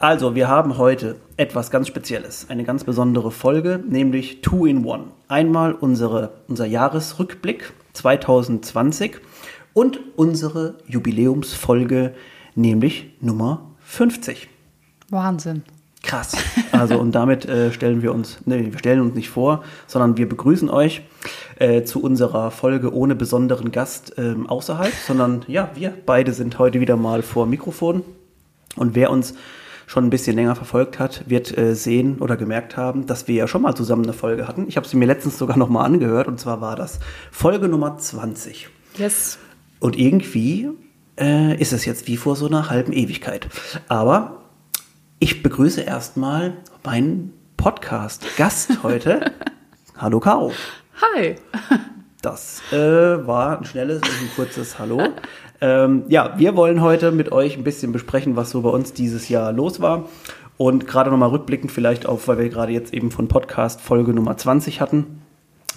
also wir haben heute etwas ganz Spezielles, eine ganz besondere Folge, nämlich Two in One. Einmal unsere, unser Jahresrückblick 2020 und unsere Jubiläumsfolge, nämlich Nummer 50. Wahnsinn. Krass. Also und damit äh, stellen wir uns, nee, wir stellen uns nicht vor, sondern wir begrüßen euch äh, zu unserer Folge ohne besonderen Gast ähm, außerhalb, sondern ja, wir beide sind heute wieder mal vor Mikrofon. Und wer uns schon ein bisschen länger verfolgt hat, wird äh, sehen oder gemerkt haben, dass wir ja schon mal zusammen eine Folge hatten. Ich habe sie mir letztens sogar noch mal angehört und zwar war das Folge Nummer 20. Yes. Und irgendwie äh, ist es jetzt wie vor so einer halben Ewigkeit. Aber ich begrüße erstmal meinen Podcast-Gast heute. Hallo Caro. Hi. Das äh, war ein schnelles und ein kurzes Hallo. Ähm, ja, wir wollen heute mit euch ein bisschen besprechen, was so bei uns dieses Jahr los war. Und gerade nochmal rückblickend vielleicht auf, weil wir gerade jetzt eben von Podcast Folge Nummer 20 hatten.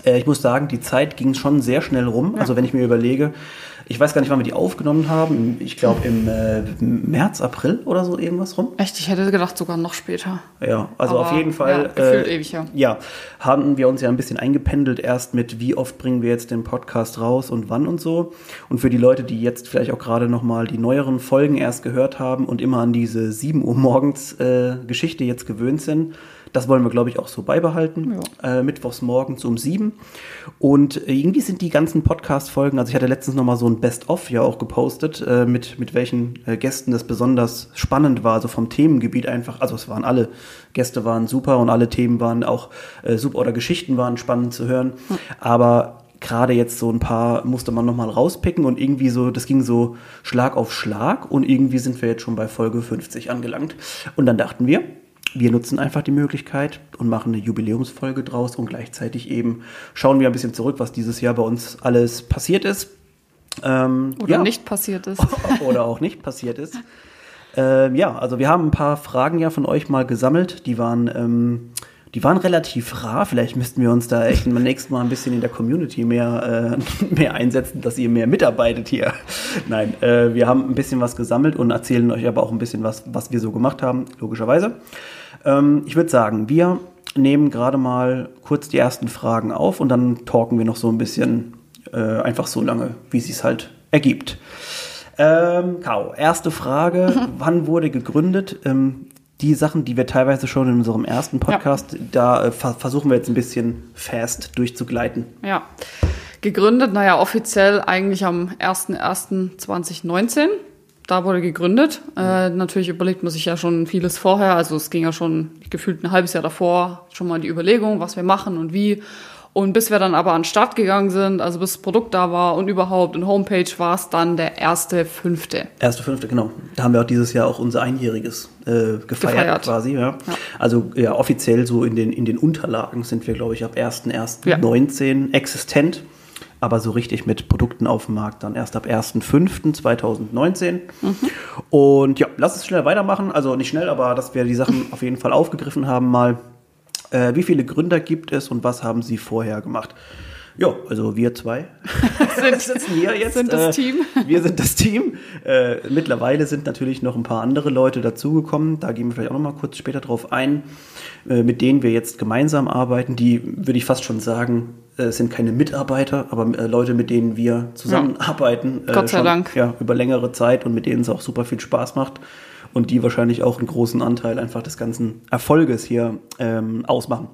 Äh, ich muss sagen, die Zeit ging schon sehr schnell rum. Ja. Also wenn ich mir überlege, ich weiß gar nicht, wann wir die aufgenommen haben. Ich glaube im äh, März, April oder so irgendwas rum. Echt? Ich hätte gedacht sogar noch später. Ja, also Aber, auf jeden Fall. Ja, gefühlt äh, ewig, ja. Ja, haben wir uns ja ein bisschen eingependelt erst mit, wie oft bringen wir jetzt den Podcast raus und wann und so. Und für die Leute, die jetzt vielleicht auch gerade nochmal die neueren Folgen erst gehört haben und immer an diese 7 Uhr morgens äh, Geschichte jetzt gewöhnt sind, das wollen wir, glaube ich, auch so beibehalten. Ja. Äh, Mittwochs morgens um sieben. Und irgendwie sind die ganzen Podcast-Folgen, also ich hatte letztens nochmal so ein Best-of ja auch gepostet, äh, mit, mit welchen äh, Gästen das besonders spannend war, also vom Themengebiet einfach. Also es waren alle Gäste waren super und alle Themen waren auch äh, super oder Geschichten waren spannend zu hören. Mhm. Aber gerade jetzt so ein paar musste man nochmal rauspicken und irgendwie so, das ging so Schlag auf Schlag und irgendwie sind wir jetzt schon bei Folge 50 angelangt. Und dann dachten wir, wir nutzen einfach die Möglichkeit und machen eine Jubiläumsfolge draus und gleichzeitig eben schauen wir ein bisschen zurück, was dieses Jahr bei uns alles passiert ist. Ähm, oder ja. nicht passiert ist. oder auch nicht passiert ist. Ähm, ja, also wir haben ein paar Fragen ja von euch mal gesammelt. Die waren ähm, die waren relativ rar. Vielleicht müssten wir uns da echt beim nächsten Mal ein bisschen in der Community mehr, äh, mehr einsetzen, dass ihr mehr mitarbeitet hier. Nein, äh, wir haben ein bisschen was gesammelt und erzählen euch aber auch ein bisschen was, was wir so gemacht haben, logischerweise. Ähm, ich würde sagen, wir nehmen gerade mal kurz die ersten Fragen auf und dann talken wir noch so ein bisschen äh, einfach so lange, wie es sich halt ergibt. Ähm, Kau, erste Frage, wann wurde gegründet? Ähm, die Sachen, die wir teilweise schon in unserem ersten Podcast, ja. da äh, versuchen wir jetzt ein bisschen fast durchzugleiten. Ja. Gegründet, naja, offiziell eigentlich am 01.01.2019. Da wurde gegründet. Äh, natürlich überlegt man sich ja schon vieles vorher. Also es ging ja schon gefühlt ein halbes Jahr davor schon mal die Überlegung, was wir machen und wie. Und bis wir dann aber an den Start gegangen sind, also bis das Produkt da war und überhaupt eine Homepage, war es dann der erste fünfte. Erste fünfte, genau. Da haben wir auch dieses Jahr auch unser Einjähriges äh, gefeiert, gefeiert, quasi. Ja. ja. Also ja, offiziell so in den, in den Unterlagen sind wir, glaube ich, ab 1.1.19 ja. existent. Aber so richtig mit Produkten auf dem Markt dann erst ab 1.5.2019. Mhm. Und ja, lass uns schnell weitermachen. Also nicht schnell, aber dass wir die Sachen auf jeden Fall aufgegriffen haben mal. Äh, wie viele Gründer gibt es und was haben sie vorher gemacht? Ja, also wir zwei sind, sitzen hier jetzt. Sind das äh, Team. Wir sind das Team. Äh, mittlerweile sind natürlich noch ein paar andere Leute dazugekommen. Da gehen wir vielleicht auch noch mal kurz später drauf ein, äh, mit denen wir jetzt gemeinsam arbeiten. Die würde ich fast schon sagen, äh, sind keine Mitarbeiter, aber äh, Leute, mit denen wir zusammenarbeiten. Ja. Gott sei schon, Dank. Ja, über längere Zeit und mit denen es auch super viel Spaß macht und die wahrscheinlich auch einen großen Anteil einfach des ganzen Erfolges hier ähm, ausmachen.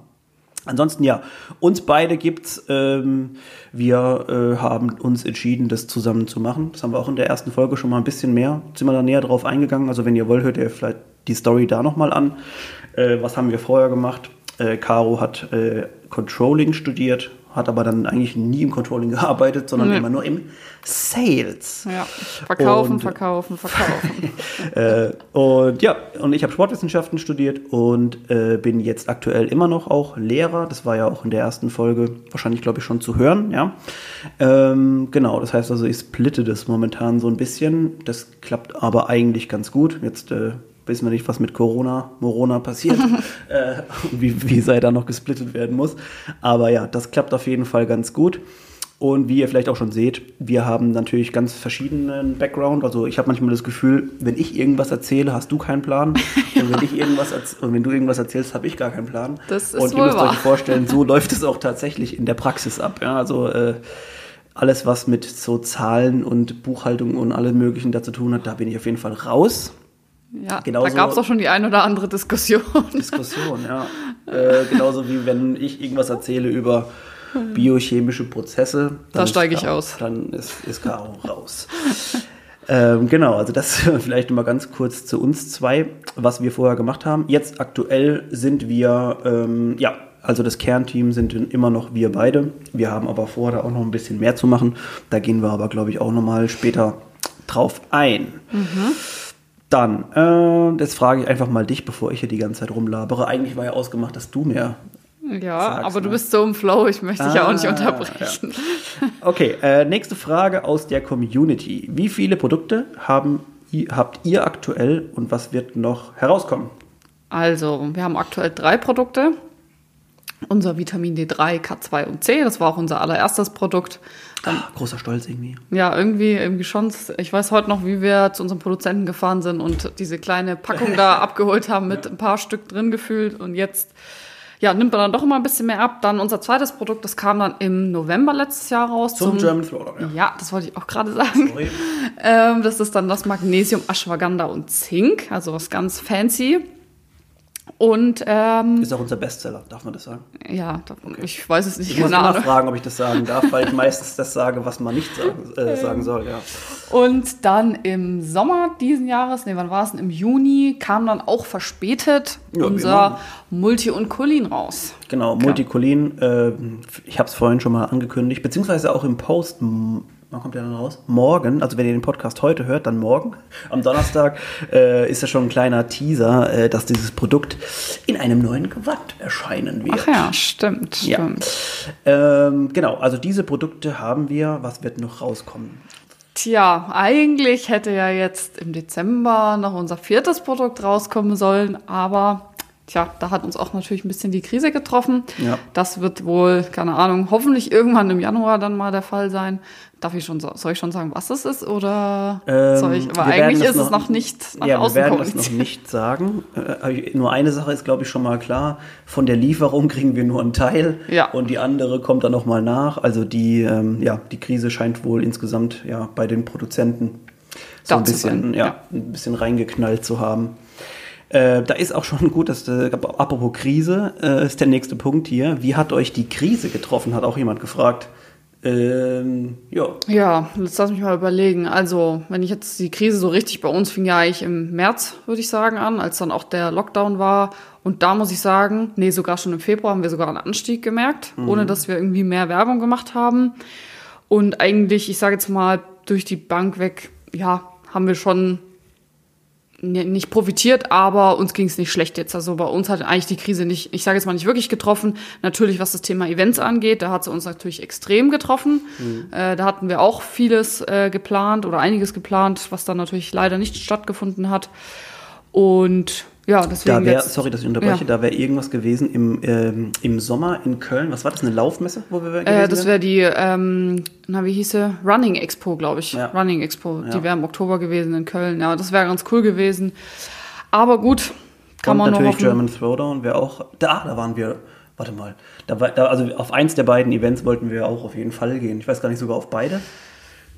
Ansonsten ja, uns beide gibt's. Ähm, wir äh, haben uns entschieden, das zusammen zu machen. Das haben wir auch in der ersten Folge schon mal ein bisschen mehr. Sind wir da näher drauf eingegangen. Also wenn ihr wollt, hört ihr vielleicht die Story da nochmal an. Äh, was haben wir vorher gemacht? Äh, Caro hat äh, Controlling studiert, hat aber dann eigentlich nie im Controlling gearbeitet, sondern Nee. immer nur im Sales. Ja. Verkaufen, Und- verkaufen, verkaufen. äh, und ja, und ich habe Sportwissenschaften studiert und äh, bin jetzt aktuell immer noch auch Lehrer. Das war ja auch in der ersten Folge wahrscheinlich, glaube ich, schon zu hören, ja. Ähm, genau, das heißt also, ich splitte das momentan so ein bisschen. Das klappt aber eigentlich ganz gut. Jetzt äh, wissen wir nicht, was mit Corona, Morona passiert äh, wie, wie sei da noch gesplittet werden muss. Aber ja, das klappt auf jeden Fall ganz gut. Und wie ihr vielleicht auch schon seht, wir haben natürlich ganz verschiedenen Background. Also ich habe manchmal das Gefühl, wenn ich irgendwas erzähle, hast du keinen Plan. Und wenn ich irgendwas und wenn du irgendwas erzählst, habe ich gar keinen Plan. Das ist und ihr müsst wahr. euch vorstellen, so läuft es auch tatsächlich in der Praxis ab. Ja, also äh, alles, was mit so Zahlen und Buchhaltung und allem Möglichen da zu tun hat, da bin ich auf jeden Fall raus. Ja, Genauso- da gab es auch schon die ein oder andere Diskussion. Diskussion, ja. Äh, genauso wie wenn ich irgendwas erzähle über biochemische Prozesse. Da steige ich aus. Dann ist, ist Caro raus. ähm, genau, also das vielleicht mal ganz kurz zu uns zwei, was wir vorher gemacht haben. Jetzt aktuell sind wir, ähm, ja, also das Kernteam sind immer noch wir beide. Wir haben aber vor, da auch noch ein bisschen mehr zu machen. Da gehen wir aber, glaube ich, auch nochmal später drauf ein. Dann, äh, jetzt frage ich einfach mal dich, bevor ich hier die ganze Zeit rumlabere. Eigentlich war ja ausgemacht, dass du mehr. Ja, Sag's aber du mal. bist so im Flow, ich möchte dich ja auch nicht Ah, unterbrechen. Okay, äh, nächste Frage aus der Community. Wie viele Produkte haben, habt ihr aktuell und was wird noch herauskommen? Also, wir haben aktuell drei Produkte. Unser Vitamin D3, K2 und C, das war auch unser allererstes Produkt. Ah, großer Stolz irgendwie. Ja, irgendwie, irgendwie schon. Ich weiß heute noch, wie wir zu unserem Produzenten gefahren sind und diese kleine Packung da abgeholt haben mit ein paar Stück drin gefühlt. Und jetzt, ja, nimmt man dann doch immer ein bisschen mehr ab. Dann unser zweites Produkt, das kam dann im November letztes Jahr raus. Zum, German Throwdown, ja. Ja, das wollte ich auch gerade sagen. Ähm, das ist dann das Magnesium, Ashwagandha und Zink, also was ganz fancy. Und ähm, Ist auch unser Bestseller, darf man das sagen? ja, da, ich weiß es nicht, Ich muss keine immer fragen, ob ich das sagen darf, weil ich meistens das sage, was man nicht sagen, äh, sagen soll. Ja. Und dann im Sommer diesen Jahres, nee, wann war es denn? Im Juni kam dann auch verspätet Ja, unser. Multi und Colin raus. Genau, Multicolin, äh, ich habe es vorhin schon mal angekündigt, beziehungsweise auch im Post, wann kommt der dann raus? Morgen, also wenn ihr den Podcast heute hört, dann morgen, am Donnerstag, äh, ist ja schon ein kleiner Teaser, äh, dass dieses Produkt in einem neuen Gewand erscheinen wird. Ach ja, stimmt, Ja. stimmt. Ähm, genau, also diese Produkte haben wir, was wird noch rauskommen? Tja, eigentlich hätte ja jetzt im Dezember noch unser viertes Produkt rauskommen sollen, aber tja, da hat uns auch natürlich ein bisschen die Krise getroffen. Ja. Das wird wohl, keine Ahnung, hoffentlich irgendwann im Januar dann mal der Fall sein. Darf ich schon, soll ich schon sagen, was es ist oder Ähm, soll ich, aber wir eigentlich das ist es noch nicht nach ja, wir außen werden das noch nicht sagen. Äh, nur eine Sache ist, glaube ich, schon mal klar. Von der Lieferung kriegen wir nur einen Teil Ja. und die andere kommt dann noch mal nach. Also die, ähm, ja, die Krise scheint wohl insgesamt ja, bei den Produzenten so ein bisschen, ja. ein bisschen reingeknallt zu haben. Äh, da ist auch schon gut, dass äh, apropos Krise äh, ist der nächste Punkt hier. Wie hat euch die Krise getroffen? Hat auch jemand gefragt. Ähm, ja, Ja, jetzt lass mich mal überlegen. Also, wenn ich jetzt die Krise so richtig bei uns fing ja eigentlich im März, würde ich sagen, an, als dann auch der Lockdown war. Und da muss ich sagen, nee, sogar schon im Februar haben wir sogar einen Anstieg gemerkt, ohne dass wir irgendwie mehr Werbung gemacht haben. Und eigentlich, ich sage jetzt mal, durch die Bank weg, ja, haben wir schon nicht profitiert, aber uns ging es nicht schlecht jetzt. Also bei uns hat eigentlich die Krise nicht, ich sage jetzt mal nicht wirklich getroffen. Natürlich, was das Thema Events angeht, da hat sie uns natürlich extrem getroffen. Äh, da hatten wir auch vieles äh, geplant oder einiges geplant, was dann natürlich leider nicht stattgefunden hat. Und ja, deswegen Da wäre, jetzt, sorry, dass ich unterbreche, Ja. da wäre irgendwas gewesen im, ähm, im Sommer in Köln. Was war das, eine Laufmesse, wo wir Äh, das wäre die, ähm, na wie hieß sie? Running Expo, glaube ich. Ja. Running Expo. Ja. Die wäre im Oktober gewesen in Köln. Ja, das wäre ganz cool gewesen. Aber gut, kann Und man natürlich hoffen. German Throwdown wäre auch, da, da waren wir, warte mal, da war, da, also auf eins der beiden Events wollten wir auch auf jeden Fall gehen. Ich weiß gar nicht, sogar auf beide.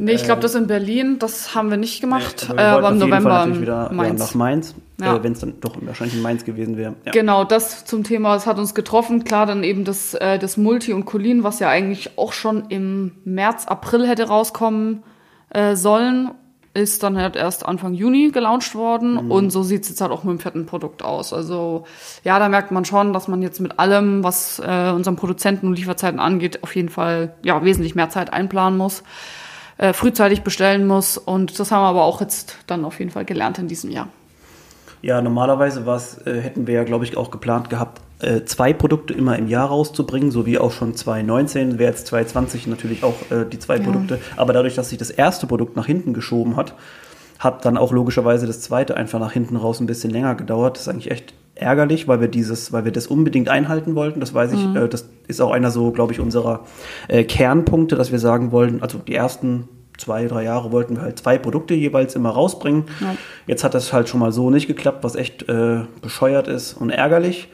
Nee, ich glaube, das in Berlin, das haben wir nicht gemacht. Nee, äh, aber im November wieder ja, Mainz. nach Mainz, Ja. äh, wenn es dann doch wahrscheinlich in Mainz gewesen wäre. Ja. Genau, das zum Thema, das hat uns getroffen. Klar, dann eben das, äh, das Multi und Colin, was ja eigentlich auch schon im März, April hätte rauskommen äh, sollen. ist dann halt erst Anfang Juni gelauncht worden und so sieht es jetzt halt auch mit dem vierten Produkt aus. Also ja, da merkt man schon, dass man jetzt mit allem, was äh, unseren Produzenten und Lieferzeiten angeht, auf jeden Fall ja wesentlich mehr Zeit einplanen muss, äh, frühzeitig bestellen muss und das haben wir aber auch jetzt dann auf jeden Fall gelernt in diesem Jahr. Ja, normalerweise was äh, hätten wir ja, glaube ich, auch geplant gehabt, äh, zwei Produkte immer im Jahr rauszubringen, so wie auch schon 2019, wäre jetzt 2020 natürlich auch äh, die zwei Ja. Produkte. Aber dadurch, dass sich das erste Produkt nach hinten geschoben hat, hat dann auch logischerweise das zweite einfach nach hinten raus ein bisschen länger gedauert. Das ist eigentlich echt ärgerlich, weil wir dieses, weil wir das unbedingt einhalten wollten. Das weiß ich, äh, das ist auch einer so, glaube ich, unserer äh, Kernpunkte, dass wir sagen wollen, also die ersten zwei, drei Jahre wollten wir halt zwei Produkte jeweils immer rausbringen. Ja. Jetzt hat das halt schon mal so nicht geklappt, was echt äh, bescheuert ist und ärgerlich.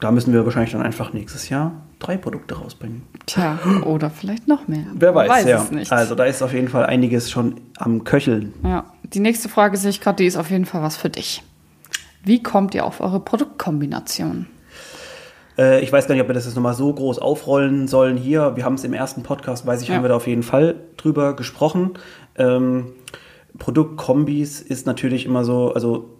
Da müssen wir wahrscheinlich dann einfach nächstes Jahr drei Produkte rausbringen. Tja, oder vielleicht noch mehr. Wer weiß, Man ja. es nicht. Also da ist auf jeden Fall einiges schon am Köcheln. Ja, die nächste Frage sehe ich gerade, die ist auf jeden Fall was für dich. Wie kommt ihr auf eure Produktkombination? Äh, ich weiß gar nicht, ob wir das jetzt nochmal so groß aufrollen sollen hier. Wir haben es im ersten Podcast, weiß ich, Ja. haben wir da auf jeden Fall drüber gesprochen. Ähm, Produktkombis ist natürlich immer so, also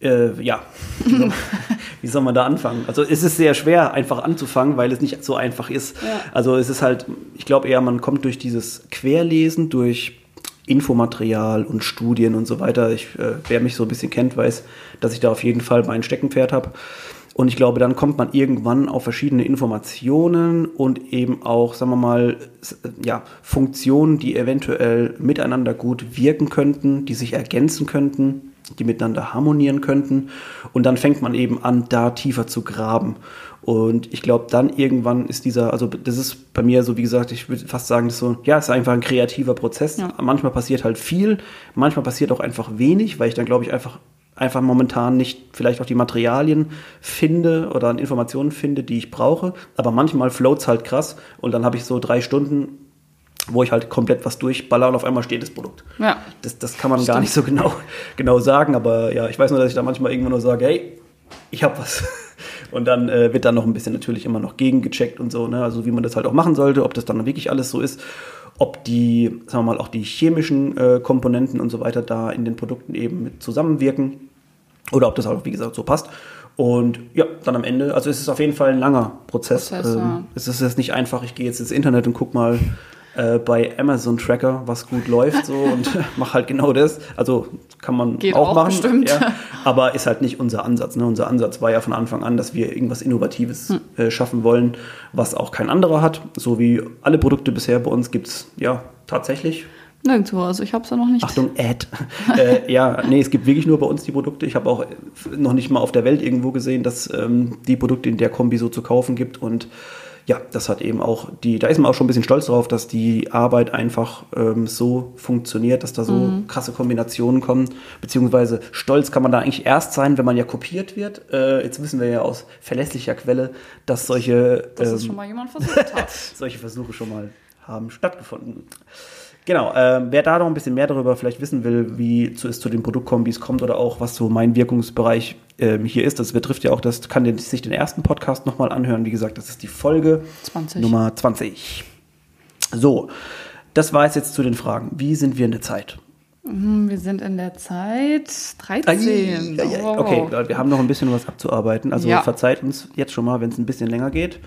äh, ja, wie soll, wie soll man da anfangen? Also es ist sehr schwer, einfach anzufangen, weil es nicht so einfach ist. Ja. Also es ist halt, ich glaube eher, man kommt durch dieses Querlesen, durch Infomaterial und Studien und so weiter. Ich, äh, wer mich so ein bisschen kennt, weiß, dass ich da auf jeden Fall mein Steckenpferd habe. Und ich glaube, dann kommt man irgendwann auf verschiedene Informationen und eben auch, sagen wir mal, s- ja, Funktionen, die eventuell miteinander gut wirken könnten, die sich ergänzen könnten, die miteinander harmonieren könnten. Und dann fängt man eben an, da tiefer zu graben. Und ich glaube, dann irgendwann ist dieser, also das ist bei mir so, wie gesagt, ich würde fast sagen, das ist so, ja, es ist einfach ein kreativer Prozess. Ja. Manchmal passiert halt viel, manchmal passiert auch einfach wenig, weil ich dann, glaube ich, einfach einfach momentan nicht vielleicht auch die Materialien finde oder an Informationen finde, die ich brauche. Aber manchmal floats halt krass und dann habe ich so drei Stunden, wo ich halt komplett was durchballer und auf einmal steht das Produkt. Ja, Das, das kann man gar nicht so genau, genau sagen, aber ja, ich weiß nur, dass ich da manchmal irgendwann nur sage, hey, ich habe was. Und dann äh, wird dann noch ein bisschen natürlich immer noch gegengecheckt und so, ne? also wie man das halt auch machen sollte, ob das dann wirklich alles so ist, ob die, sagen wir mal, auch die chemischen äh, Komponenten und so weiter da in den Produkten eben mit zusammenwirken oder ob das auch, wie gesagt, so passt. Und ja, dann am Ende, also es ist auf jeden Fall ein langer Prozess. Prozess, ja. ähm, es ist jetzt nicht einfach, ich gehe jetzt ins Internet und guck mal äh, bei Amazon Tracker, was gut läuft so und mach halt genau das. Also kann man Geht auch, auch machen. bestimmt. Ja, aber ist halt nicht unser Ansatz. Ne? Unser Ansatz war ja von Anfang an, dass wir irgendwas Innovatives Hm. äh, schaffen wollen, was auch kein anderer hat. So wie alle Produkte bisher bei uns gibt's ja tatsächlich nirgendwo. Also ich habe es ja noch nicht. Achtung, Ad. äh, ja, nee, es gibt wirklich nur bei uns die Produkte. Ich habe auch noch nicht mal auf der Welt irgendwo gesehen, dass ähm, die Produkte in der Kombi so zu kaufen gibt. Und ja, das hat eben auch die, da ist man auch schon ein bisschen stolz drauf, dass die Arbeit einfach ähm, so funktioniert, dass da so krasse Kombinationen kommen. Beziehungsweise stolz kann man da eigentlich erst sein, wenn man ja kopiert wird. Äh, jetzt wissen wir ja aus verlässlicher Quelle, dass solche dass ähm, schon mal jemand versucht hat. solche Versuche schon mal haben stattgefunden. Genau, ähm, wer da noch ein bisschen mehr darüber vielleicht wissen will, wie zu, es zu den Produktkombis kommt oder auch was so mein Wirkungsbereich ähm, hier ist, das betrifft ja auch, das kann den, sich den ersten Podcast nochmal anhören. Wie gesagt, das ist die Folge 20. Nummer 20. So, das war es jetzt zu den Fragen. Wie sind wir in der Zeit? Hm, Wir sind in der Zeit 13. Ai, ai, ai. Oh. Okay, wir haben noch ein bisschen was abzuarbeiten. Also Ja. verzeiht uns jetzt schon mal, wenn es ein bisschen länger geht.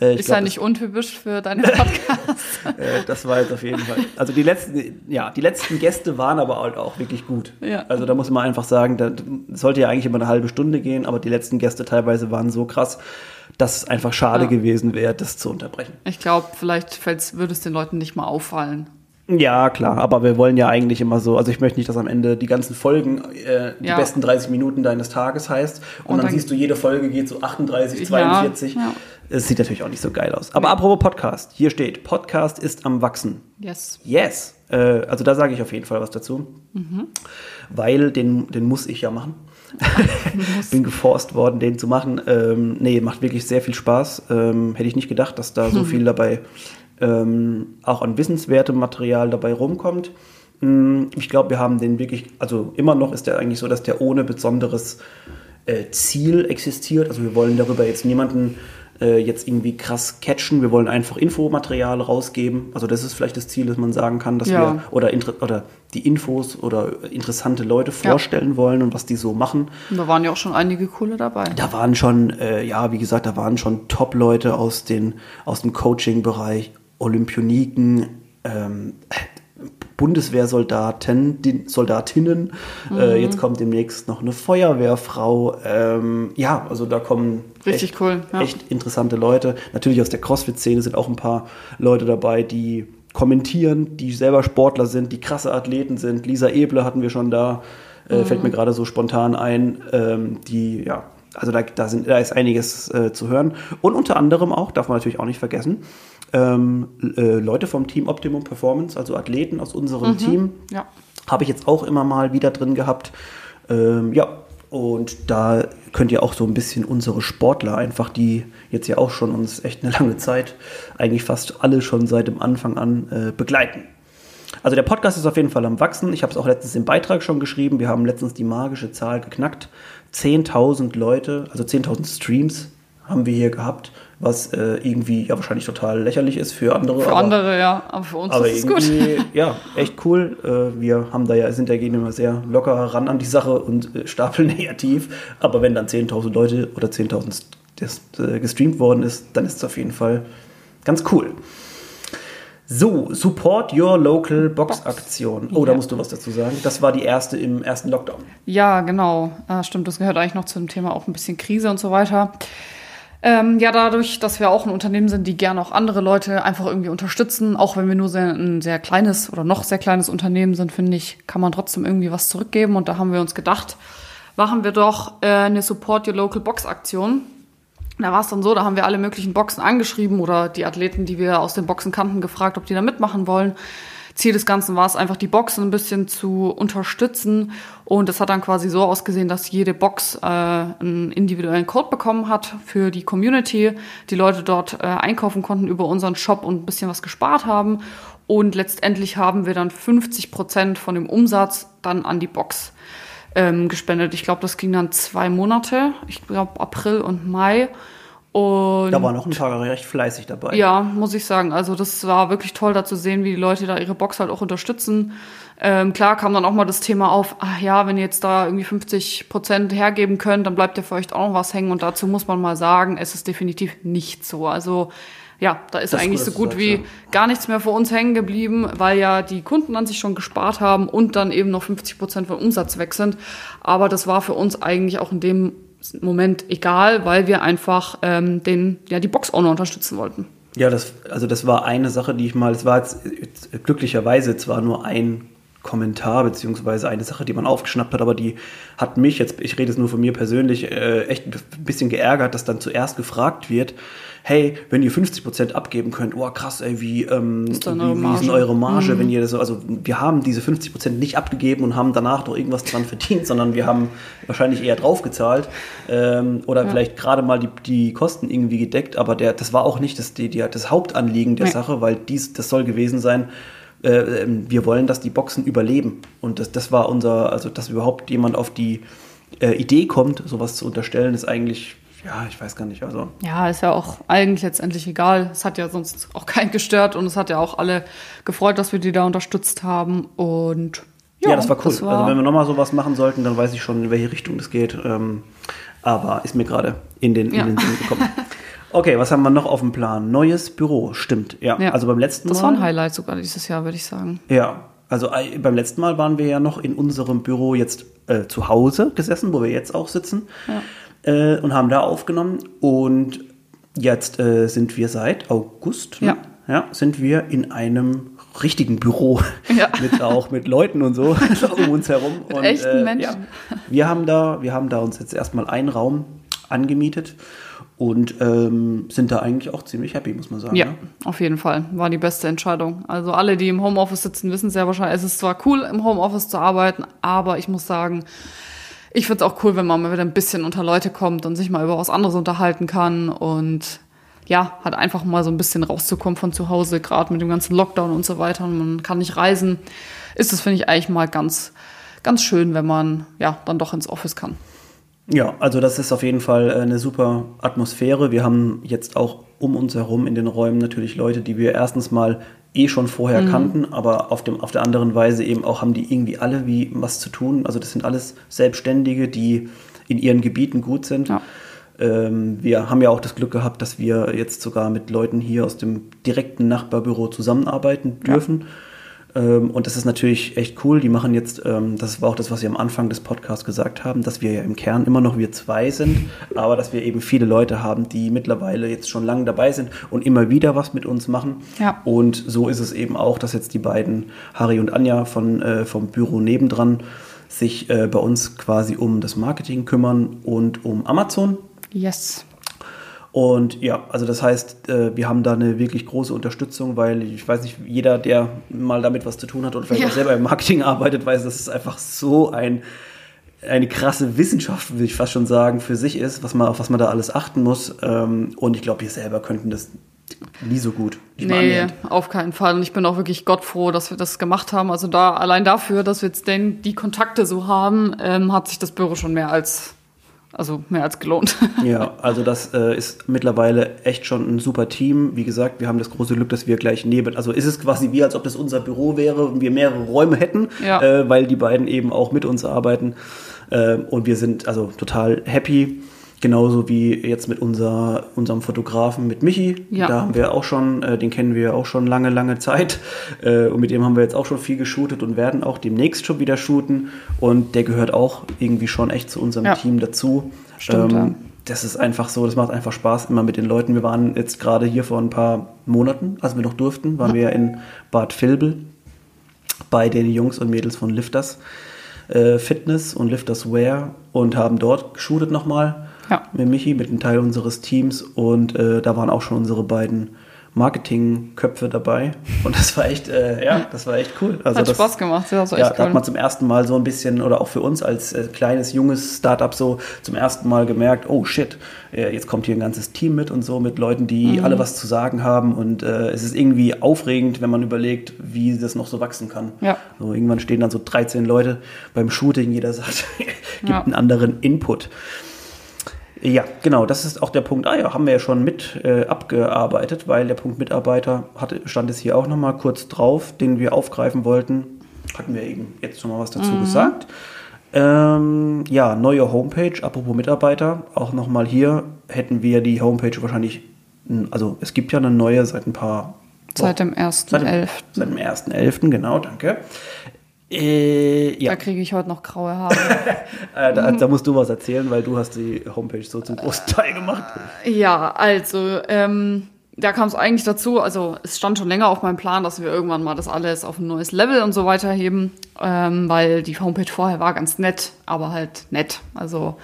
Äh, Ist glaub, ja nicht untypisch für deine Podcasts. Äh, das war jetzt auf jeden Fall. Also die letzten, ja, die letzten Gäste waren aber halt auch wirklich gut. Ja. Also da muss man einfach sagen, da das sollte ja eigentlich immer eine halbe Stunde gehen, aber die letzten Gäste teilweise waren so krass, dass es einfach schade Ja. gewesen wäre, das zu unterbrechen. ich glaube, vielleicht würde es den Leuten nicht mal auffallen. Ja, klar, aber wir wollen ja eigentlich immer so, also ich möchte nicht, dass am Ende die ganzen Folgen äh, die Ja. besten 30 Minuten deines Tages heißt und, Und dann, dann- siehst du, jede Folge geht so 38, Ja, 42. ja. Es sieht natürlich auch nicht so geil aus. Aber apropos Podcast, hier steht, Podcast ist am Wachsen. Yes. Yes. Äh, also da sage ich auf jeden Fall was dazu. Weil den, den muss ich ja machen. Bin geforst worden, den zu machen. Ähm, nee, macht wirklich sehr viel Spaß. Ähm, hätte ich nicht gedacht, dass da so viel dabei ähm, auch an wissenswertem Material dabei rumkommt. Mm, Ich glaube, wir haben den wirklich, also immer noch ist der eigentlich so, dass der ohne besonderes äh, Ziel existiert. Also wir wollen darüber jetzt niemanden äh, jetzt irgendwie krass catchen. Wir wollen einfach Infomaterial rausgeben. Also das ist vielleicht das Ziel, dass man sagen kann, dass Ja. wir oder, oder die Infos oder interessante Leute vorstellen wollen und was die so machen. Und da waren ja auch schon einige coole dabei. Da waren schon, äh, ja, wie gesagt, da waren schon Top-Leute aus, den, aus dem Coaching-Bereich, Olympioniken, ähm, Bundeswehrsoldaten, die- Soldatinnen. Äh, jetzt kommt demnächst noch eine Feuerwehrfrau. Ähm, ja, also da kommen Richtig echt, cool, ja. echt interessante Leute. Natürlich aus der CrossFit-Szene sind auch ein paar Leute dabei, die kommentieren, die selber Sportler sind, die krasse Athleten sind. Lisa Eble hatten wir schon da, äh, fällt mir gerade so spontan ein, ähm, die, ja, also da, da, sind, da ist einiges äh, zu hören. Und unter anderem auch, darf man natürlich auch nicht vergessen, ähm, äh, Leute vom Team Optimum Performance, also Athleten aus unserem Team, Ja. habe ich jetzt auch immer mal wieder drin gehabt. Ähm, ja, und da könnt ihr auch so ein bisschen unsere Sportler einfach, die jetzt ja auch schon uns echt eine lange Zeit, eigentlich fast alle schon seit dem Anfang an äh, begleiten. Also der Podcast ist auf jeden Fall am Wachsen. Ich habe es auch letztens im Beitrag schon geschrieben. Wir haben letztens die magische Zahl geknackt. 10.000 Leute, also 10.000 Streams haben wir hier gehabt, was äh, irgendwie ja wahrscheinlich total lächerlich ist für andere. Für aber- andere, ja. Aber für uns aber ist es gut. ja, echt cool. Äh, Wir haben da ja, sind ja gehen immer sehr locker ran an die Sache und äh, stapeln negativ. Aber wenn dann 10.000 Leute oder 10.000 das, äh, gestreamt worden ist, dann ist es auf jeden Fall ganz cool. So, Support Your Local Box Aktion. Oh, da Ja. musst du was dazu sagen. Das war die erste im ersten Lockdown. Ja, genau. Äh, stimmt, das gehört eigentlich noch zu dem Thema auch ein bisschen Krise und so weiter. Ähm, ja, dadurch, dass wir auch ein Unternehmen sind, die gerne auch andere Leute einfach irgendwie unterstützen, auch wenn wir nur sehr, ein sehr kleines oder noch sehr kleines Unternehmen sind, finde ich, kann man trotzdem irgendwie was zurückgeben. Und da haben wir uns gedacht, machen wir doch äh, eine Support Your Local Box Aktion. Da war es dann so, da haben wir alle möglichen Boxen angeschrieben oder die Athleten, die wir aus den Boxen kannten, gefragt, ob die da mitmachen wollen. Ziel des Ganzen war es einfach, die Boxen ein bisschen zu unterstützen. Und es hat dann quasi so ausgesehen, dass jede Box äh, einen individuellen Code bekommen hat für die Community. Die Leute dort äh, einkaufen konnten über unseren Shop und ein bisschen was gespart haben. Und letztendlich haben wir dann 50 Prozent von dem Umsatz dann an die Box ähm, gespendet. Ich glaube, das ging dann zwei Monate. Ich glaube, April und Mai. Und Da waren auch ein paar recht fleißig dabei. ja, muss ich sagen. Also das war wirklich toll, da zu sehen, wie die Leute da ihre Box halt auch unterstützen. Ähm, klar kam dann auch mal das Thema auf, ach ja, wenn ihr jetzt da irgendwie 50 Prozent hergeben könnt, dann bleibt ja für euch auch noch was hängen. Und dazu muss man mal sagen, es ist definitiv nicht so. Also ja, da ist Das eigentlich so gut wie gar nichts mehr für uns hängen geblieben, weil ja die Kunden an sich schon gespart haben und dann eben noch 50 Prozent vom Umsatz weg sind. Aber das war für uns eigentlich auch in dem Moment egal, weil wir einfach ähm, den, ja, die Box-Owner unterstützen wollten. Ja, das, also das war eine Sache, die ich mal, es war jetzt, jetzt glücklicherweise zwar nur ein Kommentar, beziehungsweise eine Sache, die man aufgeschnappt hat, aber die hat mich, jetzt, ich rede jetzt nur von mir persönlich, äh, echt ein bisschen geärgert, dass dann zuerst gefragt wird, hey, wenn ihr 50% abgeben könnt, oh krass, ey, wie, ähm, Ist wie, eure wie ist denn Marge? eure Marge, wenn ihr das so, also wir haben diese 50% nicht abgegeben und haben danach noch irgendwas dran verdient, sondern wir haben wahrscheinlich eher draufgezahlt ähm, oder vielleicht gerade mal die, die Kosten irgendwie gedeckt, aber der, das war auch nicht das, die, die, das Hauptanliegen der Nee. Sache, weil dies, das soll gewesen sein, äh, ähm, wir wollen, dass die Boxen überleben. Und das, das war unser, also dass überhaupt jemand auf die äh, Idee kommt, sowas zu unterstellen, ist eigentlich, ja, ich weiß gar nicht, also. Ja, ist ja auch eigentlich letztendlich egal. Es hat ja sonst auch keinen gestört und es hat ja auch alle gefreut, dass wir die da unterstützt haben. Und Ja, das war cool. war- also wenn wir nochmal sowas machen sollten, dann weiß ich schon, in welche Richtung das geht. Ähm, aber ist mir gerade in den, Ja. in den Sinn gekommen. Okay, was haben wir noch auf dem Plan? Neues Büro, stimmt. Ja, Ja. also beim letzten das Mal. war ein Highlight sogar dieses Jahr, würde ich sagen. Ja, also äh, beim letzten Mal waren wir ja noch in unserem Büro jetzt äh, zu Hause gesessen, wo wir jetzt auch sitzen, äh, und haben da aufgenommen. Und jetzt äh, sind wir seit August, ne? Ja. ja, sind wir in einem richtigen Büro Ja. mit auch mit Leuten und so um uns herum. Mit und, echten äh, Menschen. Ja, wir haben da, wir haben da uns jetzt erstmal einen Raum angemietet und ähm, sind da eigentlich auch ziemlich happy, muss man sagen. Ja, ne? auf jeden Fall. War die beste Entscheidung. Also alle, die im Homeoffice sitzen, wissen sehr wahrscheinlich, es ist zwar cool, im Homeoffice zu arbeiten, aber ich muss sagen, ich finde es auch cool, wenn man mal wieder ein bisschen unter Leute kommt und sich mal über was anderes unterhalten kann und ja, hat einfach mal so ein bisschen rauszukommen von zu Hause, gerade mit dem ganzen Lockdown und so weiter und man kann nicht reisen, ist das, finde ich, eigentlich mal ganz, ganz schön, wenn man ja dann doch ins Office kann. Ja, also das ist auf jeden Fall äh, eine super Atmosphäre. Wir haben jetzt auch um uns herum in den Räumen natürlich Leute, die wir erstens mal eh schon vorher mhm. kannten, aber auf, dem, auf der anderen Weise eben auch haben die irgendwie alle wie was zu tun. Also das sind alles Selbstständige, die in ihren Gebieten gut sind. Ja. Ähm, wir haben ja auch das Glück gehabt, dass wir jetzt sogar mit Leuten hier aus dem direkten Nachbarbüro zusammenarbeiten dürfen. Ja. Ähm, und das ist natürlich echt cool. Die machen jetzt, ähm, das war auch das, was wir am Anfang des Podcasts gesagt haben, dass wir ja im Kern immer noch wir zwei sind, aber dass wir eben viele Leute haben, die mittlerweile jetzt schon lange dabei sind und immer wieder was mit uns machen. Ja. Und so ist es eben auch, dass jetzt die beiden, Harry und Anja von, äh, vom Büro nebendran, sich äh, bei uns quasi um das Marketing kümmern und um Amazon. Yes. Und ja, also das heißt, äh, wir haben da eine wirklich große Unterstützung, weil ich weiß nicht, jeder, der mal damit was zu tun hat oder vielleicht ja. auch selber im Marketing arbeitet, weiß, dass es einfach so ein, eine krasse Wissenschaft, würde ich fast schon sagen, für sich ist, was man, auf was man da alles achten muss. Ähm, und ich glaube, wir selber könnten das nie so gut. Nee, auf keinen Fall. Und ich bin auch wirklich gottfroh, dass wir das gemacht haben. Also da allein dafür, dass wir jetzt denn die Kontakte so haben, ähm, hat sich das Büro schon mehr als also mehr als gelohnt. Ja, also das äh, ist mittlerweile echt schon ein super Team. Wie gesagt, wir haben das große Glück, dass wir gleich neben, also ist es quasi wie, als ob das unser Büro wäre und wir mehrere Räume hätten, ja. äh, weil die beiden eben auch mit uns arbeiten. Äh, und wir sind also total happy. Genauso wie jetzt mit unser, unserem Fotografen, mit Michi. Ja. Da haben wir auch schon, äh, den kennen wir auch schon lange, lange Zeit. Äh, und mit dem haben wir jetzt auch schon viel geshootet und werden auch demnächst schon wieder shooten. Und der gehört auch irgendwie schon echt zu unserem ja. Team dazu. Stimmt, ähm, ja. Das ist einfach so, das macht einfach Spaß immer mit den Leuten. Wir waren jetzt gerade hier vor ein paar Monaten, als wir noch durften, waren wir in Bad Vilbel bei den Jungs und Mädels von Lifters äh, Fitness und Lifters Wear und haben dort geshootet nochmal ja. mit Michi, mit einem Teil unseres Teams. Und äh, da waren auch schon unsere beiden Marketingköpfe dabei. Und das war echt, äh, ja, das war echt cool. Also Hat das, Spaß gemacht, ja, so ja, cool. da hat man zum ersten Mal so ein bisschen, oder auch für uns als äh, kleines, junges Startup so zum ersten Mal gemerkt, oh shit, äh, jetzt kommt hier ein ganzes Team mit und so, mit Leuten, die mhm. alle was zu sagen haben. Und äh, es ist irgendwie aufregend, wenn man überlegt, wie das noch so wachsen kann. Ja. So, irgendwann stehen dann so 13 Leute beim Shooting, jeder sagt, gibt ja. einen anderen Input. Ja, genau, das ist auch der Punkt. Ah ja, haben wir ja schon mit äh, abgearbeitet, weil der Punkt Mitarbeiter hatte, stand es hier auch nochmal kurz drauf, den wir aufgreifen wollten. Hatten wir eben jetzt schon mal was dazu mhm. gesagt. Ähm, ja, neue Homepage, apropos Mitarbeiter, auch nochmal hier hätten wir die Homepage wahrscheinlich, also es gibt ja eine neue seit ein paar Seit dem 1.11. Seit dem 1.11., genau, danke. Äh, ja. Da kriege ich heute noch graue Haare. äh, da, da, musst du was erzählen, weil du hast die Homepage so zum großen Teil gemacht. Ja, also ähm, da kam es eigentlich dazu, also es stand schon länger auf meinem Plan, dass wir irgendwann mal das alles auf ein neues Level und so weiter heben, ähm, weil die Homepage vorher war ganz nett, aber halt nett. Also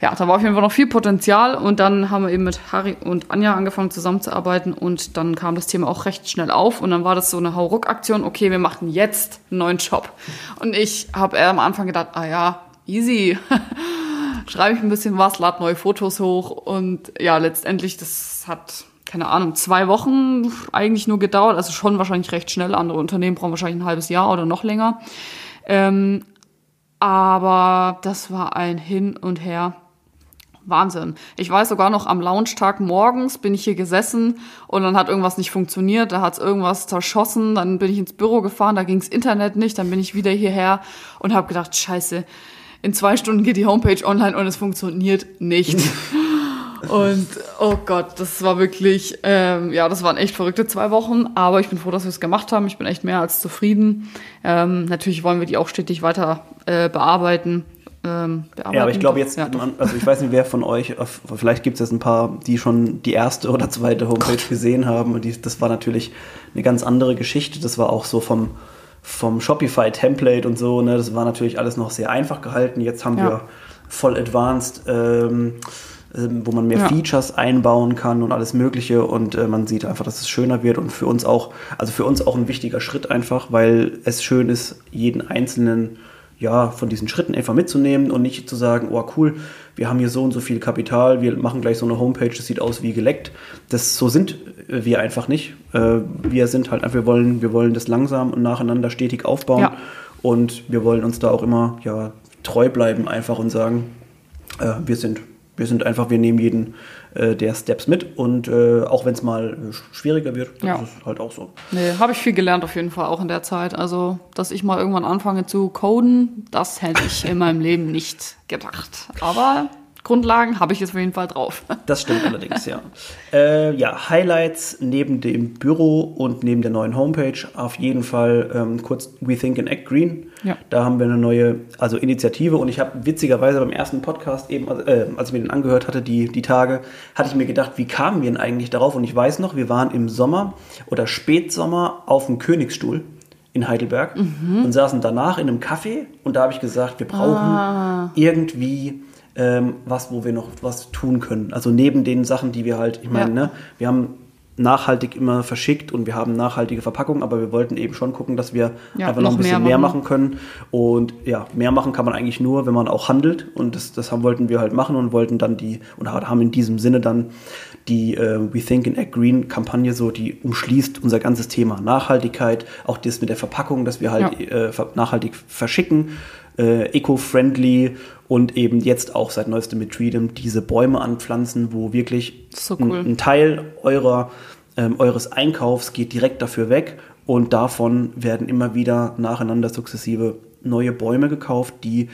ja, da war auf jeden Fall noch viel Potenzial und dann haben wir eben mit Harry und Anja angefangen zusammenzuarbeiten und dann kam das Thema auch recht schnell auf und dann war das so eine Hauruck-Aktion, okay, wir machen jetzt einen neuen Shop. Und ich habe am Anfang gedacht, ah ja, easy. Schreibe ich ein bisschen was, lade neue Fotos hoch und ja, letztendlich, das hat keine Ahnung, zwei Wochen eigentlich nur gedauert, also schon wahrscheinlich recht schnell. Andere Unternehmen brauchen wahrscheinlich ein halbes Jahr oder noch länger. Ähm, aber das war ein Hin und Her. Wahnsinn. Ich weiß sogar noch, am Launchtag morgens bin ich hier gesessen und dann hat irgendwas nicht funktioniert, da hat es irgendwas zerschossen, dann bin ich ins Büro gefahren, da ging's Internet nicht, dann bin ich wieder hierher und habe gedacht, scheiße, in zwei Stunden geht die Homepage online und es funktioniert nicht. Und oh Gott, das war wirklich, ähm, ja, das waren echt verrückte zwei Wochen. Aber ich bin froh, dass wir es gemacht haben. Ich bin echt mehr als zufrieden. Ähm, natürlich wollen wir die auch stetig weiter äh, bearbeiten. Ähm, ja, aber ich glaube jetzt, ja, also ich weiß nicht, wer von euch, vielleicht gibt es jetzt ein paar, die schon die erste oder zweite Homepage Gott. gesehen haben. Und die, das war natürlich eine ganz andere Geschichte. Das war auch so vom, vom Shopify-Template und so. Ne? Das war natürlich alles noch sehr einfach gehalten. Jetzt haben ja. wir voll advanced. Ähm, wo man mehr ja. Features einbauen kann und alles Mögliche und äh, man sieht einfach, dass es schöner wird und für uns auch, also für uns auch ein wichtiger Schritt einfach, weil es schön ist, jeden einzelnen ja, von diesen Schritten einfach mitzunehmen und nicht zu sagen, oh cool, wir haben hier so und so viel Kapital, wir machen gleich so eine Homepage, das sieht aus wie geleckt. Das, so sind wir einfach nicht. Äh, wir sind halt einfach, wir wollen, wir wollen das langsam und nacheinander stetig aufbauen ja. und wir wollen uns da auch immer ja, treu bleiben einfach und sagen, äh, wir sind wir sind einfach, wir nehmen jeden äh, der Steps mit und äh, auch wenn es mal äh, schwieriger wird, dann Ja. ist es halt auch so. Nee, habe ich viel gelernt auf jeden Fall, auch in der Zeit. Also, dass ich mal irgendwann anfange zu coden, das hätte ich in meinem Leben nicht gedacht. Aber Grundlagen habe ich jetzt auf jeden Fall drauf. Das stimmt allerdings, ja. Äh, ja, Highlights neben dem Büro und neben der neuen Homepage auf jeden Fall ähm, kurz We Think and Act Green. Ja. Da haben wir eine neue also Initiative und ich habe witzigerweise beim ersten Podcast eben, äh, als ich mir den angehört hatte, die, die Tage, hatte ich mir gedacht, wie kamen wir denn eigentlich darauf? Und ich weiß noch, wir waren im Sommer oder Spätsommer auf dem Königsstuhl in Heidelberg und saßen danach in einem Café und da habe ich gesagt, wir brauchen irgendwie ähm, was, wo wir noch was tun können. Also neben den Sachen, die wir halt, ich meine, Ja. ne, wir haben nachhaltig immer verschickt und wir haben nachhaltige Verpackungen, aber wir wollten eben schon gucken, dass wir Ja, einfach noch ein noch bisschen mehr mehr machen. machen können. Und ja, mehr machen kann man eigentlich nur, wenn man auch handelt. Und das, das haben, wollten wir halt machen und wollten dann die, und haben in diesem Sinne dann die äh, We Think in Act Green Kampagne so, die umschließt unser ganzes Thema Nachhaltigkeit, auch das mit der Verpackung, dass wir halt äh, ver- nachhaltig verschicken, äh, eco-friendly und eben jetzt auch seit neuestem mit Freedom diese Bäume anpflanzen, wo wirklich so ein- cool. ein Teil eurer, ähm, eures Einkaufs geht direkt dafür weg und davon werden immer wieder nacheinander sukzessive neue Bäume gekauft, die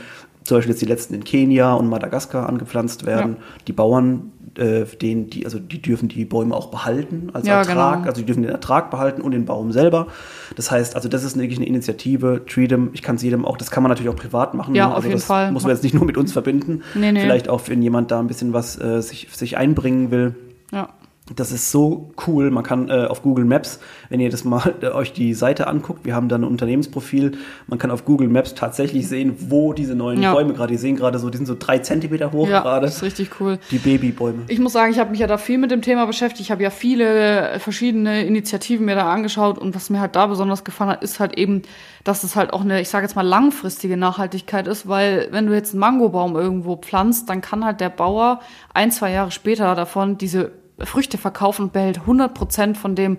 zum Beispiel jetzt die letzten in Kenia und Madagaskar angepflanzt werden. Die Bauern, äh, denen, die, also die dürfen die Bäume auch behalten als Ja, Ertrag, genau. also die dürfen den Ertrag behalten und den Baum selber. Das heißt, also das ist wirklich eine Initiative, Freedom, ich kann es jedem auch, das kann man natürlich auch privat machen. Ja, ne? auf also jeden das Fall. Muss man jetzt nicht nur mit uns verbinden. Nee, nee. Vielleicht auch, wenn jemand da ein bisschen was äh, sich, sich einbringen will. Ja. Das ist so cool. Man kann äh, auf Google Maps, wenn ihr das mal äh, euch die Seite anguckt, wir haben da ein Unternehmensprofil, man kann auf Google Maps tatsächlich sehen, wo diese neuen Ja. Bäume gerade, die sehen gerade so, die sind so drei Zentimeter hoch Ja, gerade. das ist richtig cool. Die Babybäume. Ich muss sagen, ich habe mich ja da viel mit dem Thema beschäftigt. Ich habe ja viele verschiedene Initiativen mir da angeschaut und was mir halt da besonders gefallen hat, ist halt eben, dass es halt auch eine, ich sage jetzt mal, langfristige Nachhaltigkeit ist, weil wenn du jetzt einen Mangobaum irgendwo pflanzt, dann kann halt der Bauer ein, zwei Jahre später davon diese Früchte verkaufen und behält 100 Prozent von dem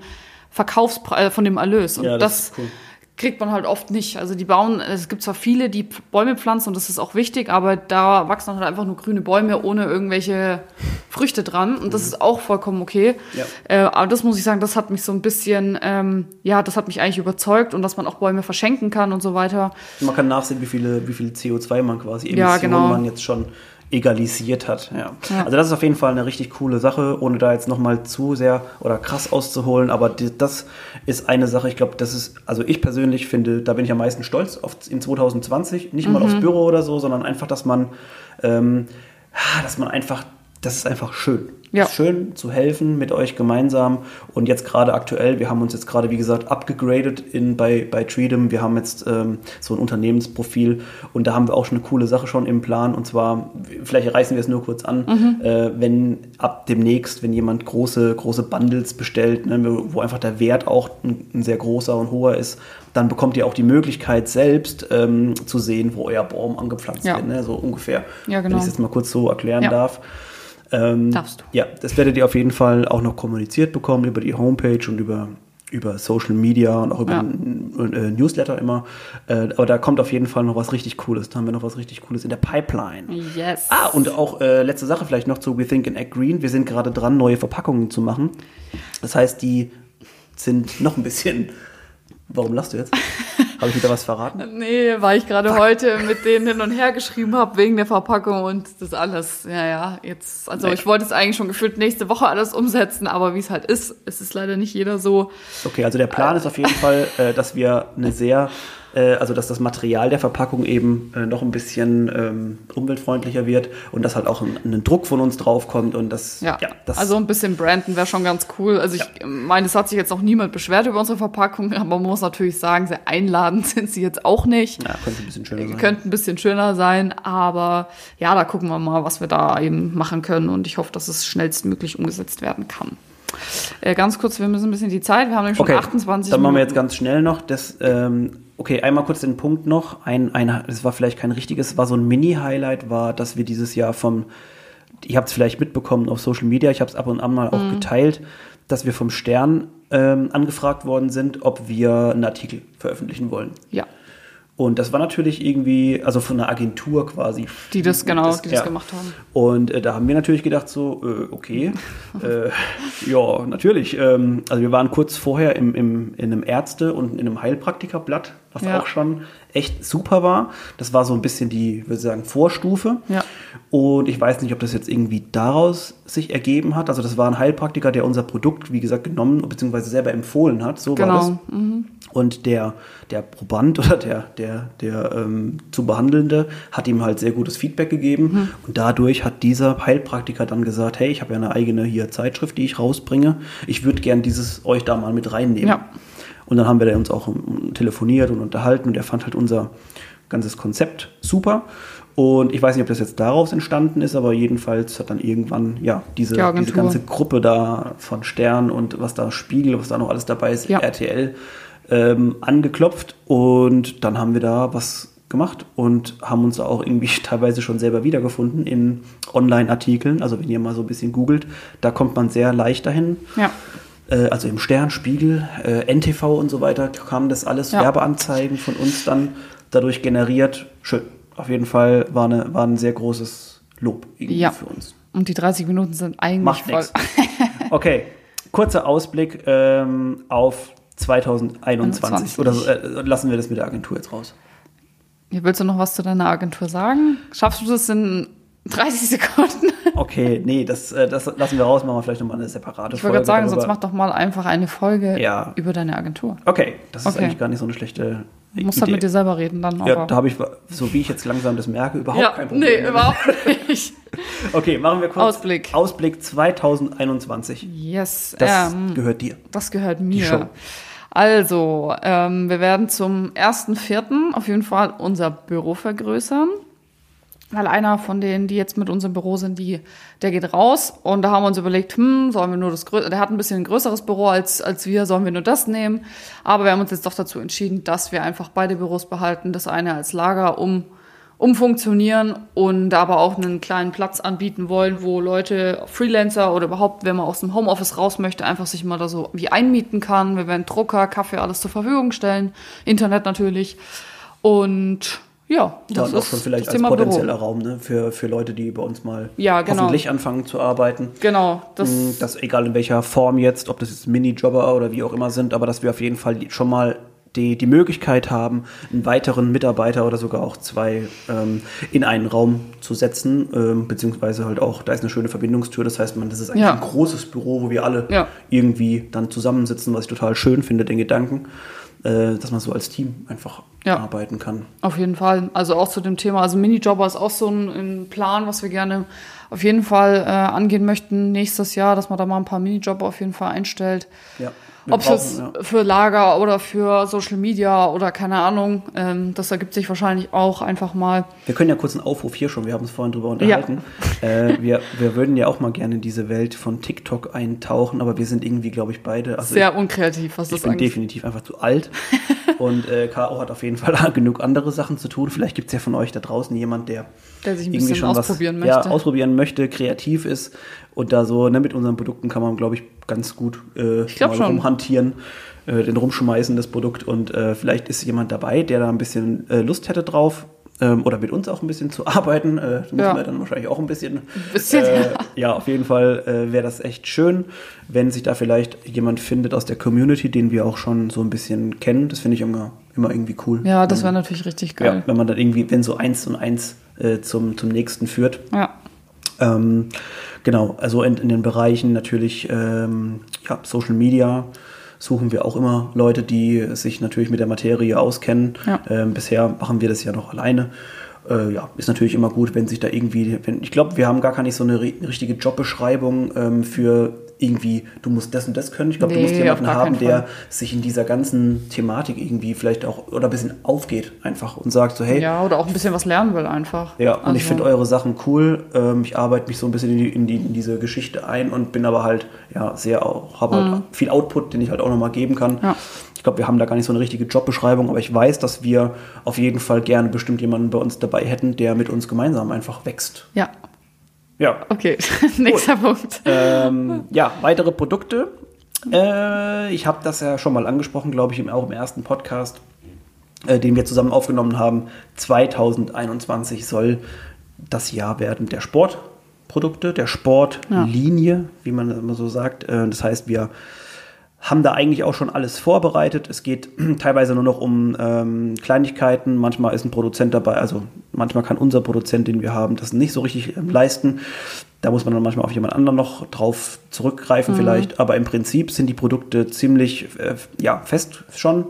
Verkaufspreis, äh, von dem Erlös. Und Ja, das, das cool. kriegt man halt oft nicht. Also die bauen, es gibt zwar viele, die Bäume pflanzen und das ist auch wichtig, aber da wachsen halt einfach nur grüne Bäume ohne irgendwelche Früchte dran und das ist auch vollkommen okay. Ja. Äh, aber das muss ich sagen, das hat mich so ein bisschen, ähm, ja, das hat mich eigentlich überzeugt und dass man auch Bäume verschenken kann und so weiter. Man kann nachsehen, wie viele, wie viel CO2 man quasi Ja, Emissionen genau. man jetzt schon egalisiert hat. Ja. Ja. Also das ist auf jeden Fall eine richtig coole Sache, ohne da jetzt nochmal zu sehr oder krass auszuholen. Aber die, das ist eine Sache, ich glaube, das ist, also ich persönlich finde, da bin ich am meisten stolz auf in 2020. Nicht mal Mhm. aufs Büro oder so, sondern einfach, dass man, ähm, ah, dass man einfach, das ist einfach schön. Ja. Schön zu helfen mit euch gemeinsam. Und jetzt gerade aktuell, wir haben uns jetzt gerade, wie gesagt, abgegradet in, bei, bei Treedom. Wir haben jetzt ähm, so ein Unternehmensprofil und da haben wir auch schon eine coole Sache schon im Plan. Und zwar, vielleicht reißen wir es nur kurz an, äh, wenn ab demnächst, wenn jemand große, große Bundles bestellt, ne, wo einfach der Wert auch ein, ein sehr großer und hoher ist, dann bekommt ihr auch die Möglichkeit selbst ähm, zu sehen, wo euer Baum angepflanzt Ja. wird. Ne? So ungefähr. Ja, Wenn genau. ich es jetzt mal kurz so erklären Ja. darf. Ähm, Darfst du. Ja, das werdet ihr auf jeden Fall auch noch kommuniziert bekommen über die Homepage und über, über Social Media und auch über Ja. ein, äh, Newsletter immer. Äh, aber da kommt auf jeden Fall noch was richtig Cooles. Da haben wir noch was richtig Cooles in der Pipeline. Yes. Ah, und auch äh, letzte Sache vielleicht noch zu We Think and Act Green. Wir sind gerade dran, neue Verpackungen zu machen. Das heißt, die sind noch ein bisschen. Warum lachst du jetzt? Habe ich wieder was verraten? Nee, weil ich gerade heute mit denen hin und her geschrieben habe wegen der Verpackung und das alles. Ja, ja, jetzt, also Nee. ich wollte es eigentlich schon gefühlt nächste Woche alles umsetzen, aber wie es halt ist, es ist leider nicht jeder so. Okay, also der Plan ist auf jeden Fall, äh, dass wir eine sehr, äh, also dass das Material der Verpackung eben äh, noch ein bisschen ähm, umweltfreundlicher wird und dass halt auch ein, ein Druck von uns draufkommt und das, Ja, das also ein bisschen branden wäre schon ganz cool. Also ich meine, es hat sich jetzt auch niemand beschwert über unsere Verpackung, aber man muss natürlich sagen, sehr einladend sind sie jetzt auch nicht. ja, könnte ein bisschen schöner sein. Könnte ein bisschen schöner sein, aber ja, da gucken wir mal, was wir da eben machen können und ich hoffe, dass es schnellstmöglich umgesetzt werden kann. Äh, ganz kurz, wir müssen ein bisschen die Zeit, wir haben nämlich schon Okay, 28 dann machen wir jetzt ganz schnell noch. Das, ähm, okay, einmal kurz den Punkt noch. Ein, ein, das war vielleicht kein richtiges, war so ein Mini-Highlight, war, dass wir dieses Jahr vom, ihr habt es vielleicht mitbekommen auf Social Media, ich habe es ab und an mal Mhm. auch geteilt, dass wir vom Stern ähm, angefragt worden sind, ob wir einen Artikel veröffentlichen wollen. Ja, Und das war natürlich irgendwie, also von einer Agentur quasi. Die das, genau, die das ja. gemacht haben. Und äh, da haben wir natürlich gedacht, so, äh, okay, äh, ja, natürlich. Ähm, also wir waren kurz vorher im, im, in einem Ärzte- und in einem Heilpraktikerblatt, was Ja. auch schon echt super war. Das war so ein bisschen die, würde ich sagen, Vorstufe. Ja. Und ich weiß nicht, ob das jetzt irgendwie daraus sich ergeben hat. Also das war ein Heilpraktiker, der unser Produkt, wie gesagt, genommen bzw. selber empfohlen hat. So war das. Genau. Und der, der Proband oder der, der, der ähm, zu Behandelnde hat ihm halt sehr gutes Feedback gegeben. Mhm. Und dadurch hat dieser Heilpraktiker dann gesagt, hey, ich habe ja eine eigene hier Zeitschrift, die ich rausbringe. Ich würde gern dieses euch da mal mit reinnehmen. Ja. Und dann haben wir uns auch telefoniert und unterhalten und er fand halt unser ganzes Konzept super. Und ich weiß nicht, ob das jetzt daraus entstanden ist, aber jedenfalls hat dann irgendwann ja diese, Die diese ganze Gruppe da von Stern und was da Spiegel, was da noch alles dabei ist, Ja. RTL, ähm, angeklopft und dann haben wir da was gemacht und haben uns da auch irgendwie teilweise schon selber wiedergefunden in Online-Artikeln. Also wenn ihr mal so ein bisschen googelt, da kommt man sehr leicht dahin. Ja. Äh, also im Stern, Spiegel, äh, NTV und so weiter kam das alles Ja. Werbeanzeigen von uns dann dadurch generiert. Schön. Auf jeden Fall war, eine, war ein sehr großes Lob irgendwie Ja. für uns. Und die 30 Minuten sind eigentlich Macht voll. nichts. Okay, kurzer Ausblick ähm, auf 2021. 21. Oder so, äh, lassen wir das mit der Agentur jetzt raus? Ja, willst du noch was zu deiner Agentur sagen? Schaffst du das in 30 Sekunden? Okay, nee, das, äh, das lassen wir raus, machen wir vielleicht nochmal eine separate Ich wollte gerade sagen, darüber. sonst mach doch mal einfach eine Folge Ja. über deine Agentur. Okay, das ist Okay. eigentlich gar nicht so eine schlechte Du musst halt mit dir selber reden dann. Ja, aber- da habe ich, so wie ich jetzt langsam das merke, überhaupt ja, kein Problem. nee, überhaupt nicht. Okay, machen wir kurz Ausblick. Ausblick 2021. Yes, Das ähm, gehört dir. das gehört Show. mir. Also, ähm, wir werden zum 1.4. auf jeden Fall unser Büro vergrößern. Weil einer von denen, die jetzt mit uns im Büro sind, die, der geht raus. Und da haben wir uns überlegt, hm, sollen wir nur das größere, der hat ein bisschen ein größeres Büro als, als wir, sollen wir nur das nehmen? Aber wir haben uns jetzt doch dazu entschieden, dass wir einfach beide Büros behalten. Das eine als Lager, um, umfunktionieren und aber auch einen kleinen Platz anbieten wollen, wo Leute, Freelancer oder überhaupt, wenn man aus dem Homeoffice raus möchte, einfach sich mal da so wie einmieten kann. Wir werden Drucker, Kaffee, alles zur Verfügung stellen. Internet natürlich. Und ja, Das das und auch ist schon vielleicht als potenzieller Büro. Raum ne, für, für Leute, die bei uns mal Ja, genau. hoffentlich anfangen zu arbeiten. Genau, das, Mm, Das egal in welcher Form jetzt, ob das jetzt Minijobber oder wie auch immer sind, aber dass wir auf jeden Fall schon mal die, die Möglichkeit haben, einen weiteren Mitarbeiter oder sogar auch zwei ähm, in einen Raum zu setzen, ähm, beziehungsweise halt auch, da ist eine schöne Verbindungstür, das heißt, man, das ist eigentlich Ja. ein großes Büro, wo wir alle Ja. irgendwie dann zusammensitzen, was ich total schön finde, den Gedanken, äh, dass man so als Team einfach Ja. arbeiten kann. Auf jeden Fall. Also auch zu dem Thema. Also Minijobber ist auch so ein, ein Plan, was wir gerne auf jeden Fall äh, angehen möchten nächstes Jahr, dass man da mal ein paar Minijobber auf jeden Fall einstellt. Ja. Ob es jetzt ja. für Lager oder für Social Media oder keine Ahnung, ähm, das ergibt sich wahrscheinlich auch einfach mal. Wir können ja kurz einen Aufruf hier schon, wir haben uns vorhin drüber unterhalten. Äh, wir, wir würden ja auch mal gerne in diese Welt von TikTok eintauchen, aber wir sind irgendwie, glaube ich, beide. Also Sehr unkreativ, was ich, ich das bin angeht. definitiv einfach zu alt. Und äh, Caro hat auf jeden Fall genug andere Sachen zu tun. Vielleicht gibt es ja von euch da draußen jemand, der, Der sich ein irgendwie bisschen schon ausprobieren was, Ja, möchte. ausprobieren möchte, kreativ ist. Und da so, ne, mit unseren Produkten kann man, glaube ich, ganz gut äh, Ich mal schon. rumhantieren, äh, den rumschmeißen, das Produkt. Und äh, vielleicht ist jemand dabei, der da ein bisschen äh, Lust hätte drauf. Ähm, oder mit uns auch ein bisschen zu arbeiten. Äh, da müssen Ja. wir dann wahrscheinlich auch ein bisschen. bisschen, äh, ja. ja, auf jeden Fall äh, wäre das echt schön, wenn sich da vielleicht jemand findet aus der Community, den wir auch schon so ein bisschen kennen. Das finde ich immer, immer irgendwie cool. Ja, das wäre natürlich richtig Ja, geil. wenn man dann irgendwie, wenn so eins und eins zum, zum nächsten führt. Ja. Ähm, genau, also in, in den Bereichen natürlich ähm, ja, Social Media suchen wir auch immer Leute, die sich natürlich mit der Materie auskennen. Ja. Ähm, bisher machen wir das ja noch alleine. Äh, ja, ist natürlich immer gut, wenn sich da irgendwie, wenn, ich glaube, wir haben gar nicht so eine ri- richtige Jobbeschreibung ähm, für irgendwie, du musst das und das können. Ich glaube, Nee, du musst jemanden haben, der sich in dieser ganzen Thematik irgendwie vielleicht auch oder ein bisschen aufgeht einfach und sagt so, hey, ja, oder auch ein bisschen was lernen will einfach. ja, und ich Also, finde eure Sachen cool. Ähm, ich arbeite mich so ein bisschen in, die, in, die, in diese Geschichte ein und bin aber halt ja sehr auch, habe halt viel Output, den ich halt auch nochmal geben kann. Mhm. Ja. Ich glaube, wir haben da gar nicht so eine richtige Jobbeschreibung, aber ich weiß, dass wir auf jeden Fall gerne bestimmt jemanden bei uns dabei hätten, der mit uns gemeinsam einfach wächst. Ja, Ja. okay. Nächster Punkt. ähm, ja, weitere Produkte. Äh, ich habe das ja schon mal angesprochen, glaube ich, im, auch im ersten Podcast. äh, den wir zusammen aufgenommen haben. 2021 soll das Jahr werden der Sportprodukte, der Sportlinie, ja. wie man immer so sagt. Äh, das heißt, wir haben da eigentlich auch schon alles vorbereitet. Es geht teilweise nur noch um ähm, Kleinigkeiten. Manchmal ist ein Produzent dabei, also manchmal kann unser Produzent, den wir haben, das nicht so richtig ähm, leisten. Da muss man dann manchmal auf jemand anderen noch drauf zurückgreifen mhm. vielleicht. Aber im Prinzip sind die Produkte ziemlich äh, ja, fest schon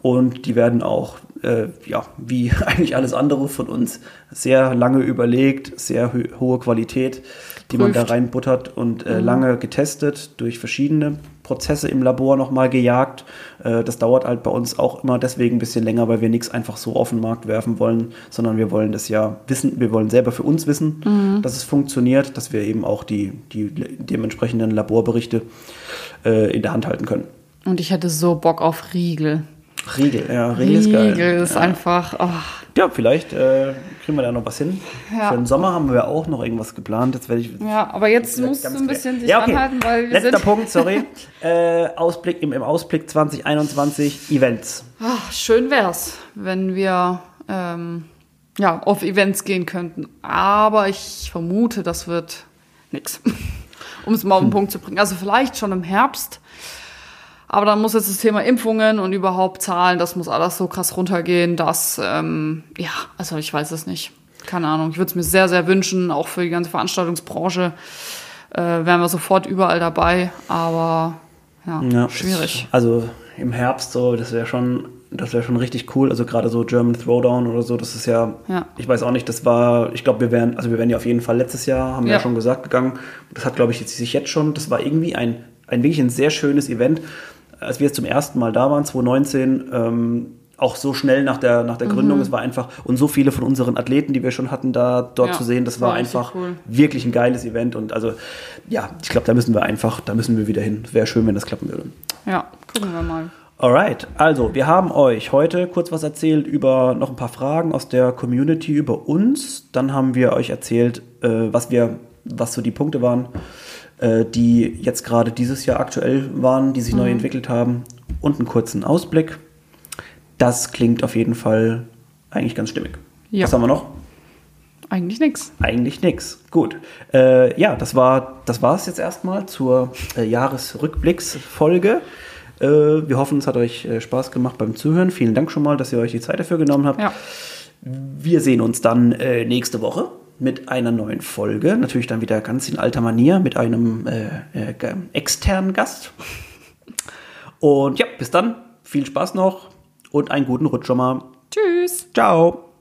und die werden auch, äh, ja, wie eigentlich alles andere von uns, sehr lange überlegt, sehr hohe Qualität, die man da reinbuttert und äh, mhm. lange getestet durch verschiedene Prozesse im Labor nochmal gejagt. Äh, das dauert halt bei uns auch immer deswegen ein bisschen länger, weil wir nichts einfach so auf den Markt werfen wollen, sondern wir wollen das ja wissen, wir wollen selber für uns wissen, mhm. dass es funktioniert, dass wir eben auch die, die dementsprechenden Laborberichte äh, in der Hand halten können. Und ich hätte so Bock auf Riegel. Riegel, ja, Riegel, ist geil. Riegel ist ja. einfach. Oh. Ja, vielleicht äh, kriegen wir da noch was hin. Ja. Für den Sommer haben wir auch noch irgendwas geplant. Jetzt werde ich. Ja, aber jetzt musst du ein bisschen sich ja, okay. anhalten, weil wir Letzter Punkt, sorry. äh, Ausblick im, im, Ausblick 2021 Events. Ach, schön wär's, wenn wir ähm, ja auf Events gehen könnten. Aber ich vermute, das wird nix. um es mal auf den hm. Punkt zu bringen. Also vielleicht schon im Herbst aber dann muss jetzt das Thema Impfungen und überhaupt Zahlen, das muss alles so krass runtergehen, dass, ähm, ja, also ich weiß es nicht. Keine Ahnung. Ich würde es mir sehr, sehr wünschen, auch für die ganze Veranstaltungsbranche äh, wären wir sofort überall dabei, aber ja, ja schwierig. Also im Herbst so, das wäre schon, das wäre schon richtig cool. Also gerade so German Throwdown oder so, das ist ja, ja. ich weiß auch nicht, das war, ich glaube, wir wären, also wir wären ja auf jeden Fall letztes Jahr, haben wir ja. ja schon gesagt, gegangen. Das hat, glaube ich, jetzt sich jetzt schon, das war irgendwie ein, ein wirklich ein sehr schönes Event als wir jetzt zum ersten Mal da waren, 2019, ähm, auch so schnell nach der, nach der Gründung, mhm. es war einfach, und so viele von unseren Athleten, die wir schon hatten, da dort ja, zu sehen, das war, war einfach cool. wirklich ein geiles Event. Und also, ja, ich glaube, da müssen wir einfach, da müssen wir wieder hin. Wäre schön, wenn das klappen würde. Ja, gucken wir mal. Alright, also wir haben euch heute kurz was erzählt über noch ein paar Fragen aus der Community über uns. Dann haben wir euch erzählt, äh, was wir, was so die Punkte waren äh, die jetzt gerade dieses Jahr aktuell waren, die sich mhm. neu entwickelt haben und einen kurzen Ausblick. Das klingt auf jeden Fall eigentlich ganz stimmig. Ja. Was haben wir noch? Eigentlich nichts. Eigentlich nichts. Gut. Äh, ja, das war das war es jetzt erstmal zur äh, Jahresrückblicksfolge. Äh, wir hoffen, es hat euch äh, Spaß gemacht beim Zuhören. Vielen Dank schon mal, dass ihr euch die Zeit dafür genommen habt. Ja. Wir sehen uns dann äh, nächste Woche mit einer neuen Folge. Natürlich dann wieder ganz in alter Manier mit einem äh, äh, externen Gast. Und ja, bis dann. Viel Spaß noch und einen guten Rutsch schon mal. Tschüss. Ciao.